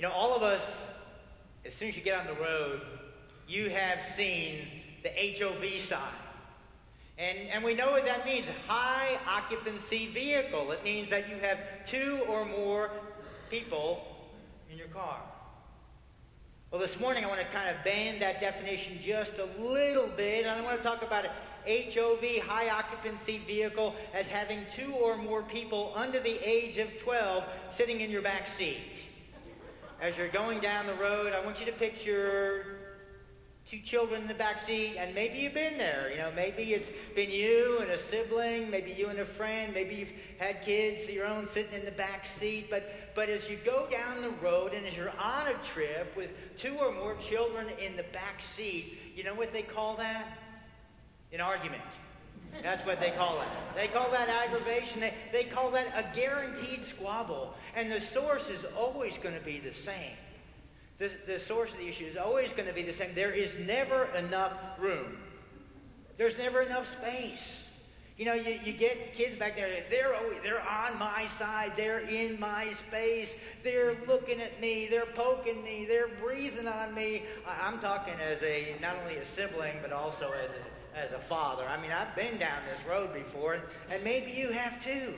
You know, all of us, as soon as you get on the road, you have seen the HOV sign. And, and we know what that means high occupancy vehicle. It means that you have two or more people in your car. Well, this morning I want to kind of bend that definition just a little bit, and I want to talk about it. HOV, high occupancy vehicle, as having two or more people under the age of 12 sitting in your back seat. As you're going down the road, I want you to picture two children in the back seat, and maybe you've been there. You know, maybe it's been you and a sibling, maybe you and a friend, maybe you've had kids of your own sitting in the back seat. But but as you go down the road and as you're on a trip with two or more children in the back seat, you know what they call that? An argument. That's what they call that. They call that aggravation. They, they call that a guaranteed squabble. And the source is always going to be the same. The, the source of the issue is always going to be the same. There is never enough room. There's never enough space. You know, you, you get kids back there, they're, always, they're on my side, they're in my space, they're looking at me, they're poking me, they're breathing on me. I'm talking as a, not only a sibling, but also as a as a father. I mean, I've been down this road before, and maybe you have too.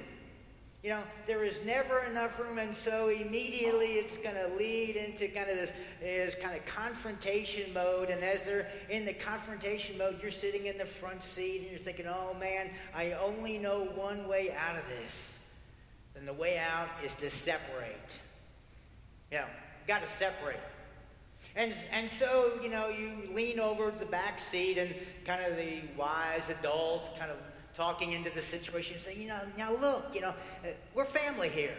You know, there is never enough room, and so immediately it's going to lead into kind of this, this kind of confrontation mode. And as they're in the confrontation mode, you're sitting in the front seat and you're thinking, oh man, I only know one way out of this. And the way out is to separate. You know, got to separate. And, and so, you know, you lean over the back seat and kind of the wise adult kind of talking into the situation, saying, you know, now look, you know, uh, we're family here.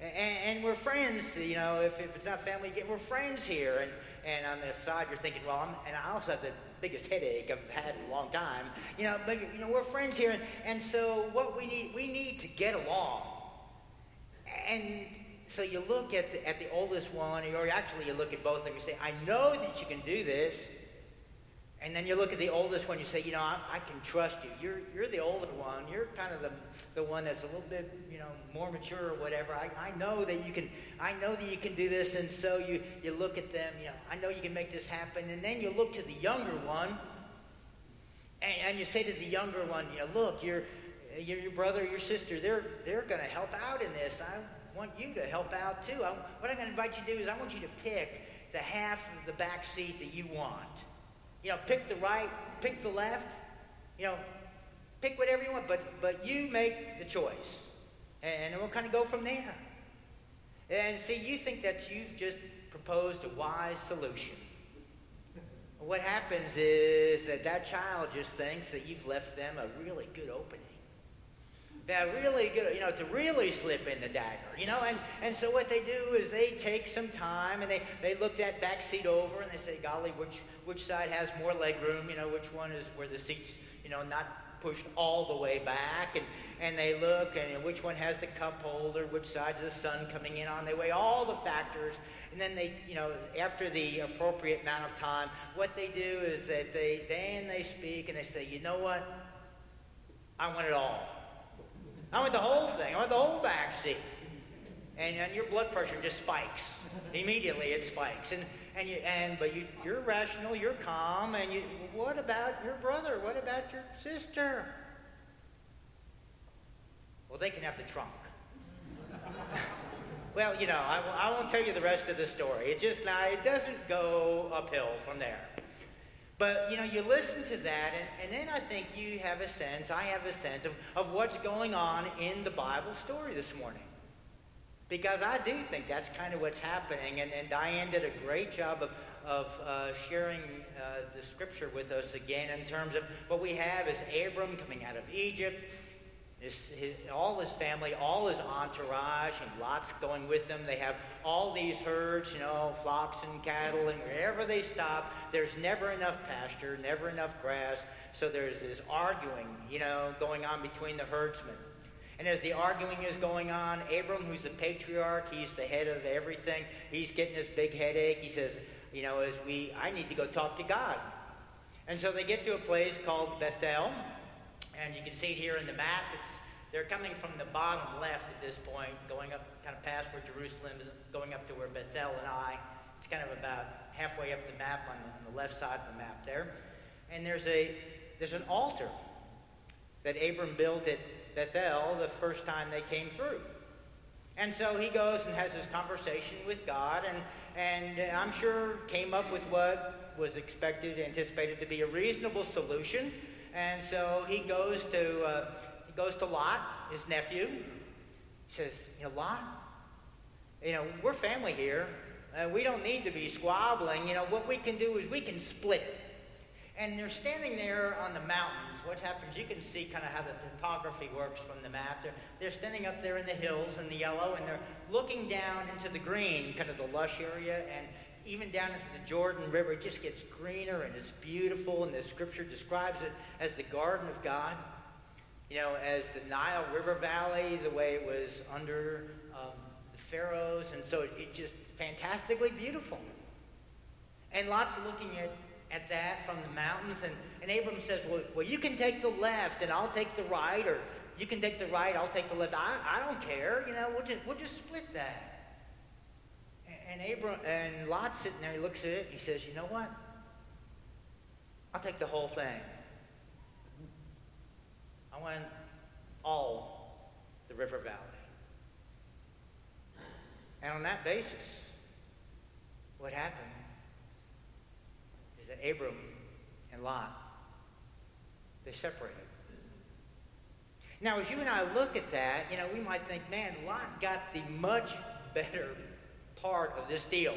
And, and we're friends, you know, if, if it's not family, we're friends here. And, and on the side, you're thinking, well, I'm, and I also have the biggest headache I've had in a long time. You know, but, you know, we're friends here. And, and so what we need, we need to get along. And so you look at the, at the oldest one, or actually you look at both of them, you say, I know that you can do this. And then you look at the oldest one, you say, you know, I, I, can trust you. You're, you're the older one. You're kind of the, the one that's a little bit, you know, more mature or whatever. I, I know that you can, I know that you can do this. And so you, you look at them, you know, I know you can make this happen. And then you look to the younger one, and, and you say to the younger one, you know, look, your, your, your brother, your sister, they're, they're going to help out in this. I, want you to help out too. I, what I'm going to invite you to do is I want you to pick the half of the back seat that you want. You know, pick the right, pick the left. You know, pick whatever you want, but but you make the choice, and, and we'll kind of go from there. And see, you think that you've just proposed a wise solution. What happens is that that child just thinks that you've left them a really good opening that really good, you know, to really slip in the dagger, you know. And, and so what they do is they take some time and they, they look that back seat over and they say, golly, which, which side has more leg room, you know, which one is where the seat's, you know, not pushed all the way back. And, and they look and you know, which one has the cup holder, which side's the sun coming in on. They weigh all the factors. And then they, you know, after the appropriate amount of time, what they do is that they, then they speak and they say, you know what? I want it all. I want the whole thing. I want the whole back seat. And, and your blood pressure just spikes. Immediately it spikes. And, and, you, and but you, you're rational, you're calm, and you, what about your brother? What about your sister? Well, they can have the trunk. well, you know, I, I won't tell you the rest of the story. It just now, it doesn't go uphill from there. But you know, you listen to that, and, and then I think you have a sense, I have a sense of, of what's going on in the Bible story this morning. Because I do think that's kind of what's happening, and, and Diane did a great job of, of uh, sharing uh, the scripture with us again in terms of what we have is Abram coming out of Egypt, his, his, all his family, all his entourage, and Lot's going with them. They have all these herds, you know, flocks and cattle, and wherever they stop, there's never enough pasture, never enough grass. So there's this arguing, you know, going on between the herdsmen. And as the arguing is going on, Abram, who's the patriarch, he's the head of everything, he's getting this big headache. He says, you know, as we, I need to go talk to God. And so they get to a place called Bethel, and you can see it here in the map. It's They're coming from the bottom left at this point, going up kind of past where Jerusalem is, going up to where Bethel and I. It's kind of about halfway up the map on the, on the left side of the map there. And there's a there's an altar that Abram built at Bethel the first time they came through. And so he goes and has his conversation with God, and, and Ai'm sure came up with what was expected, anticipated to be a reasonable solution. And so he goes to, uh, he goes to Lot, his nephew. He says, you know, Lot, you know, we're family here. and we don't need to be squabbling. You know, what we can do is we can split. And they're standing there on the mountains. What happens, you can see kind of how the topography works from the map. They're, they're standing up there in the hills in the yellow, and they're looking down into the green, kind of the lush area, and even down into the Jordan River, it just gets greener and it's beautiful, and the scripture describes it as the garden of God. You know, as the Nile River Valley, the way it was under um, the pharaohs, and so it, it just fantastically beautiful. And lots of looking at at that from the mountains. And, and Abram says, well, well, you can take the left and I'll take the right, or you can take the right, I'll take the left. I, I don't care. You know, we'll just, we'll just split that. And, Abram and Lot's sitting there, he looks at it, he says, you know what? I'll take the whole thing. I want all the river valley. And on that basis, what happened is that Abram and Lot, they separated. Now, as you and I look at that, you know, we might think, man, Lot got the much better part of this deal.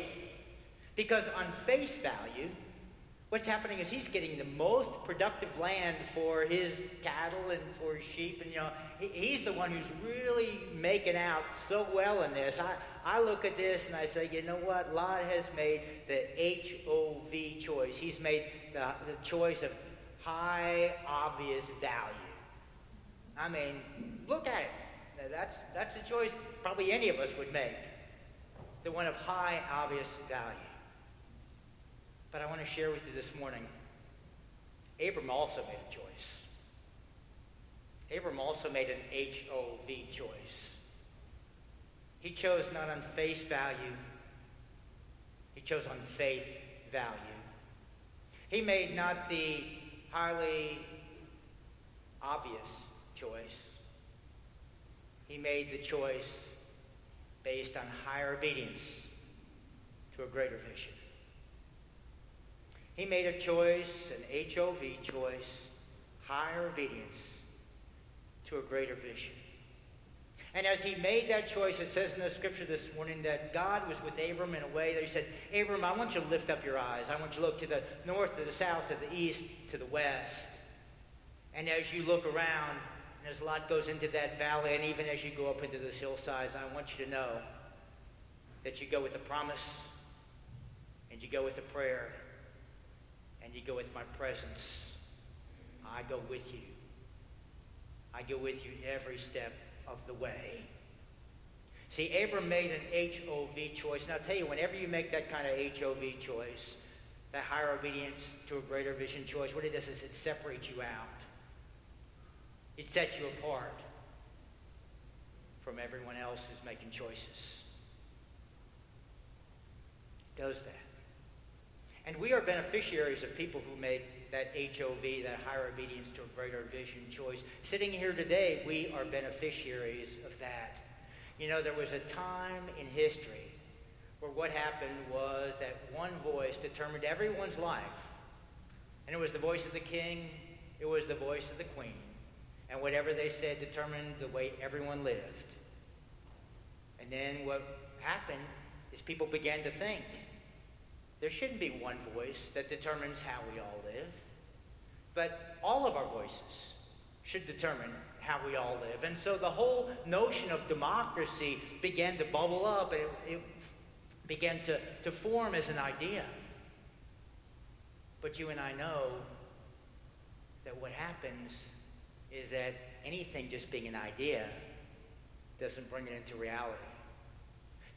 Because on face value, what's happening is he's getting the most productive land for his cattle and for his sheep. And, you know, he, he's the one who's really making out so well in this. I, I look at this and I say, you know what? Lot has made the HOV choice. He's made the, the choice of high, obvious value. I mean, look at it. That's, that's a choice probably any of us would make. The one of high, obvious value. But I want to share with you this morning, Abram also made a choice. Abram also made an HOV choice. He chose not on face value, he chose on faith value. He made not the highly obvious choice, he made the choice based on higher obedience to a greater vision. He made a choice, an HOV choice, higher obedience to a greater vision. And as he made that choice, it says in the scripture this morning that God was with Abram in a way that he said, Abram, I want you to lift up your eyes. I want you to look to the north, to the south, to the east, to the west. And as you look around, and as a lot goes into that valley, and even as you go up into this hillsides, I want you to know that you go with a promise, and you go with a prayer, and you go with my presence. I go with you. I go with you every step of the way. See, Abram made an HOV choice. And I'll tell you, whenever you make that kind of HOV choice, that higher obedience to a greater vision choice, what it does is it separates you out. It sets you apart from everyone else who's making choices. It does that. And we are beneficiaries of people who made that HOV, that higher obedience to a greater vision choice. Sitting here today, we are beneficiaries of that. You know, there was a time in history where what happened was that one voice determined everyone's life. And it was the voice of the king, it was the voice of the queen. And whatever they said determined the way everyone lived. And then what happened is people began to think there shouldn't be one voice that determines how we all live, but all of our voices should determine how we all live. And so the whole notion of democracy began to bubble up. It, it began to, to form as an idea. But you and I know that what happens is that anything just being an idea doesn't bring it into reality.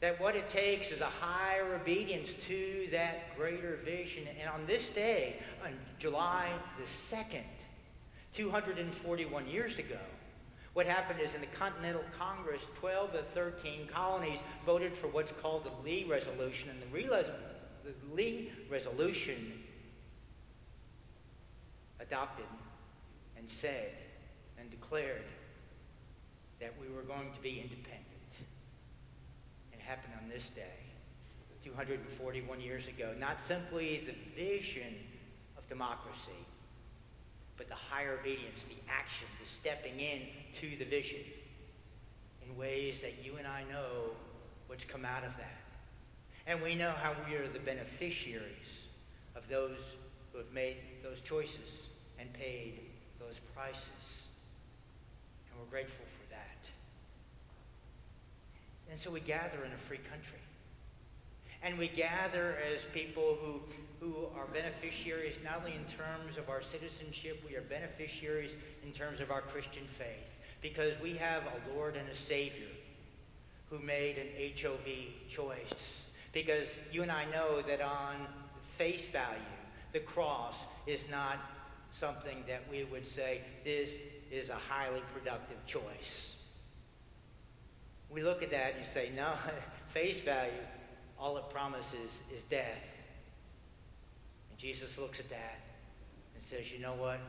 That what it takes is a higher obedience to that greater vision. And on this day, on July the 2nd, 241 years ago, What happened is in the Continental Congress, 12 of 13 colonies voted for what's called the Lee Resolution, and the, the Lee Resolution adopted and said and declared that we were going to be independent. It happened on this day, 241 years ago. Not simply the vision of democracy, but the higher obedience, the action, the stepping in to the vision in ways that you and I know what's come out of that. And we know how we are the beneficiaries of those who have made those choices and paid those prices. And we're grateful for that. And so we gather in a free country. And we gather as people who, who are beneficiaries not only in terms of our citizenship, we are beneficiaries in terms of our Christian faith. Because we have a Lord and a Savior who made an HOV choice. Because you and I know that on face value, the cross is not something that we would say this is a highly productive choice. We look at that and you say, no, face value, all it promises is death. And Jesus looks at that and says, you know what?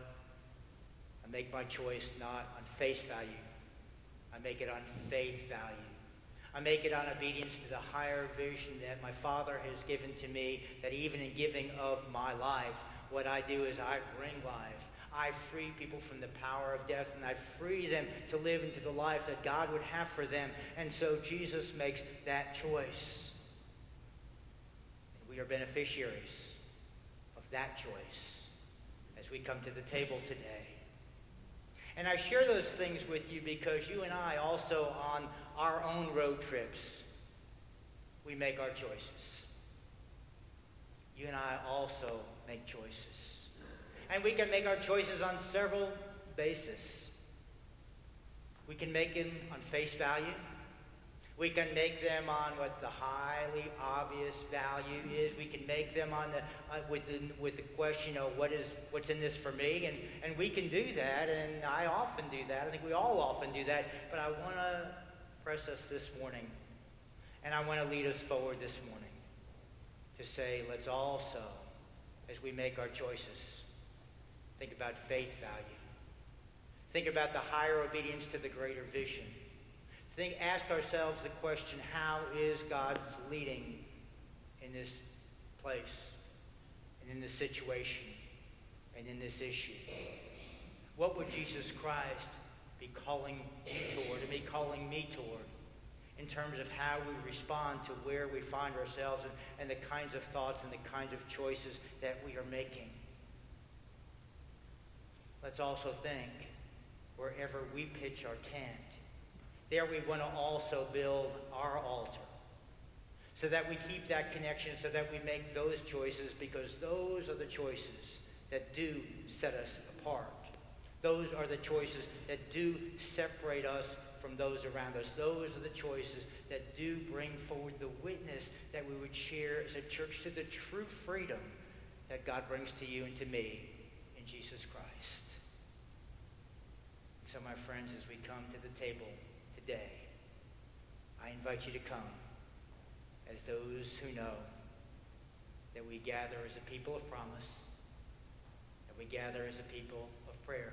I make my choice not on face value. I make it on faith value. I make it on obedience to the higher vision that my Father has given to me, that even in giving of my life, what I do is I bring life. I free people from the power of death and I free them to live into the life that God would have for them. And so Jesus makes that choice. We are beneficiaries of that choice as we come to the table today. And I share those things with you because you and I also on our own road trips, we make our choices. You and I also make choices. And we can make our choices on several bases. We can make them on face value. We can make them on what the highly obvious value is. We can make them on the uh, with the, with the question, of what is what's in this for me? And and we can do that, and I often do that. I think we all often do that. But I want to press us this morning, and I want to lead us forward this morning to say, let's also as we make our choices. Think about faith value. Think about the higher obedience to the greater vision. Think, ask ourselves the question, how is God leading in this place and in this situation and in this issue? What would Jesus Christ be calling you toward and be calling me toward? in terms of how we respond to where we find ourselves and, and the kinds of thoughts and the kinds of choices that we are making. Let's also think wherever we pitch our tent, there we want to also build our altar so that we keep that connection, so that we make those choices because those are the choices that do set us apart. Those are the choices that do separate us from those around us. Those are the choices that do bring forward the witness that we would share as a church to the true freedom that God brings to you and to me in Jesus Christ. So, my friends, as we come to the table today, I invite you to come as those who know that we gather as a people of promise, that we gather as a people of prayer,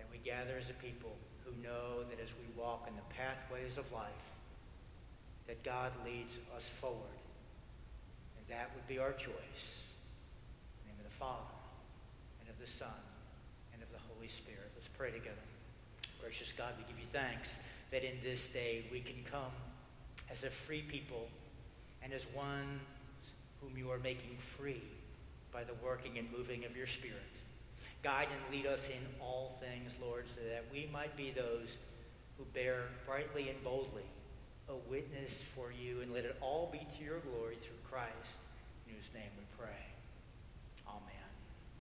that we gather as a people who know that as we walk in the pathways of life, that God leads us forward. And that would be our choice. In the name of the Father, and of the Son, and of the Holy Spirit. Let's pray together. Gracious God, we give you thanks that in this day we can come as a free people and as one whom you are making free by the working and moving of your Spirit. Guide and lead us in all things, Lord, so that we might be those who bear brightly and boldly a witness for you, and let it all be to your glory through Christ, in whose name we pray.